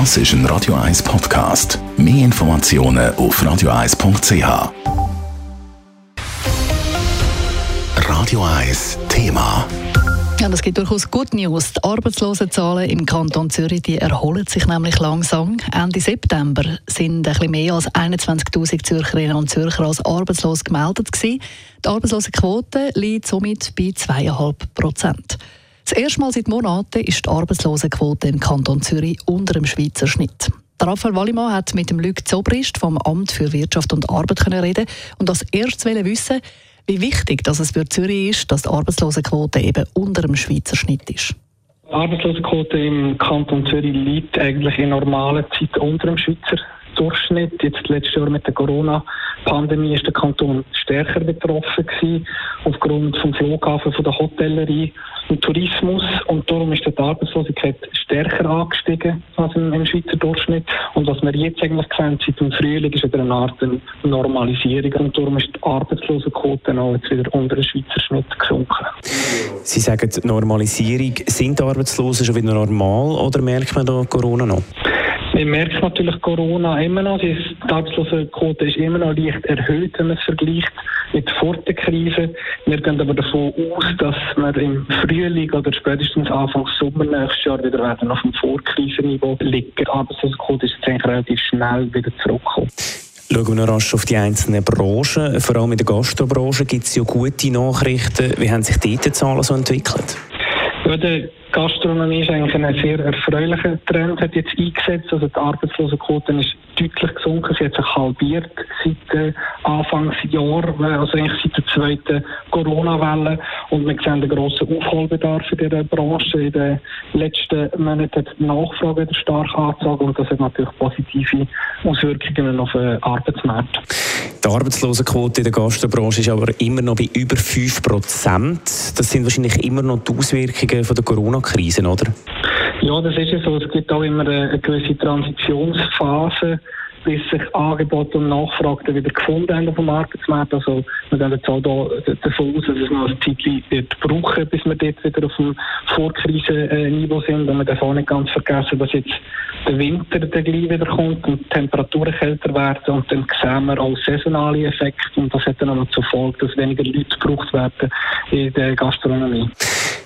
Das ist ein Radio 1 Podcast. Mehr Informationen auf radio1.ch. Radio 1 Thema. Ja, es gibt durchaus gute News. Die Arbeitslosenzahlen im Kanton Zürich die erholen sich nämlich langsam. Ende September sind ein mehr als 21.000 Zürcherinnen und Zürcher als arbeitslos gemeldet gewesen. Die Arbeitslosenquote liegt somit bei 2,5 Prozent. Das erste Mal seit Monaten ist die Arbeitslosenquote im Kanton Zürich unter dem Schweizer Schnitt. Raphael Wallimann hat mit dem Luc Zobrist vom Amt für Wirtschaft und Arbeit reden und als erstes wissen, wie wichtig dass es für Zürich ist, dass die Arbeitslosenquote eben unter dem Schweizer Schnitt ist. Die Arbeitslosenquote im Kanton Zürich liegt eigentlich in normalen Zeiten unter dem Schweizer Durchschnitt. Jetzt letztes Jahr mit der Corona-Pandemie ist der Kanton stärker betroffen gewesen, aufgrund vom Flughafen, von der Hotellerie und Tourismus. Und darum ist die Arbeitslosigkeit stärker angestiegen als im, im Schweizer Durchschnitt. Und was wir jetzt eigentlich sehen, seit dem Frühling, ist wieder eine Art Normalisierung. Und darum ist die Arbeitslosenquote auch jetzt wieder unter den Schweizer Schnitt gesunken. Sie sagen Normalisierung. Sind die Arbeitslosen schon wieder normal oder merkt man da Corona noch? Wir merken natürlich Corona immer noch. Die Arbeitslosenquote ist immer noch leicht erhöht, wenn man es vergleicht mit vor der Krise. Wir gehen aber davon aus, dass wir im Frühling oder spätestens Anfang Sommer nächstes Jahr wieder werden auf dem Vorkrisenniveau liegen. Die Arbeitslosenquote ist jetzt relativ schnell wieder zurückgekommen. Schauen wir noch rasch auf die einzelnen Branchen. Vor allem in der Gastrobranche gibt es ja gute Nachrichten. Wie haben sich dort die Zahlen so entwickelt? Ja, der Gastronomie ist eigentlich ein sehr erfreulicher Trend, hat jetzt eingesetzt. Also die Arbeitslosenquote ist deutlich gesunken. Sie hat sich halbiert seit äh, Anfangsjahr, also eigentlich seit der zweiten Corona-Welle. Und wir sehen einen grossen Aufholbedarf in dieser Branche. In den letzten Monaten hat die Nachfrage wieder stark angezogen und das hat natürlich positive Auswirkungen auf den Arbeitsmarkt. Die Arbeitslosenquote in der Gastrobranche ist aber immer noch bei über 5 Prozent. Das sind wahrscheinlich immer noch die Auswirkungen von der Corona-Krise, oder? Ja, das ist ja so. Es gibt auch immer eine gewisse Transitionsphase bis sich Angebot und Nachfrage wieder gefunden haben auf dem Arbeitsmarkt. Also wir gehen jetzt auch da davon aus, dass es noch ein Zeit wird brauchen, bis wir dort wieder auf dem Vorkrisenniveau sind. Und wir dürfen auch nicht ganz vergessen, dass jetzt der Winter gleich wieder kommt und die Temperaturen kälter werden und dann sehen wir auch saisonale Effekte und das hat dann auch zur Folge, dass weniger Leute gebraucht werden in der Gastronomie.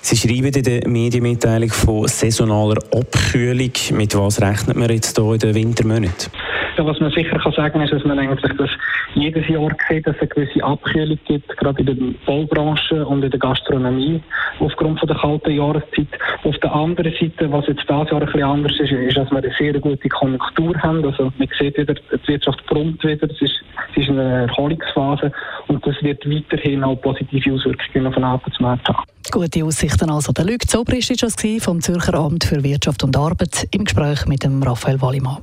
Sie schreiben in der Medienmitteilung von saisonaler Abkühlung. Mit was rechnet man jetzt hier in den Wintermonaten? Ja, was man sicher kann sagen ist, dass man eigentlich das jedes Jahr sieht, dass es eine gewisse Abkühlung gibt, gerade in der Baubranche und in der Gastronomie aufgrund von der kalten Jahreszeit. Auf der anderen Seite, was jetzt dieses Jahr ein bisschen anders ist, ist, dass wir eine sehr gute Konjunktur haben. Also man sieht wieder, die Wirtschaft brummt wieder, es ist, es ist eine Erholungsphase und das wird weiterhin auch positive Auswirkungen auf den Arbeitsmarkt haben. Gute Aussichten also. Der Luc Zobrist war vom Zürcher Amt für Wirtschaft und Arbeit im Gespräch mit dem Raphael Wallimann.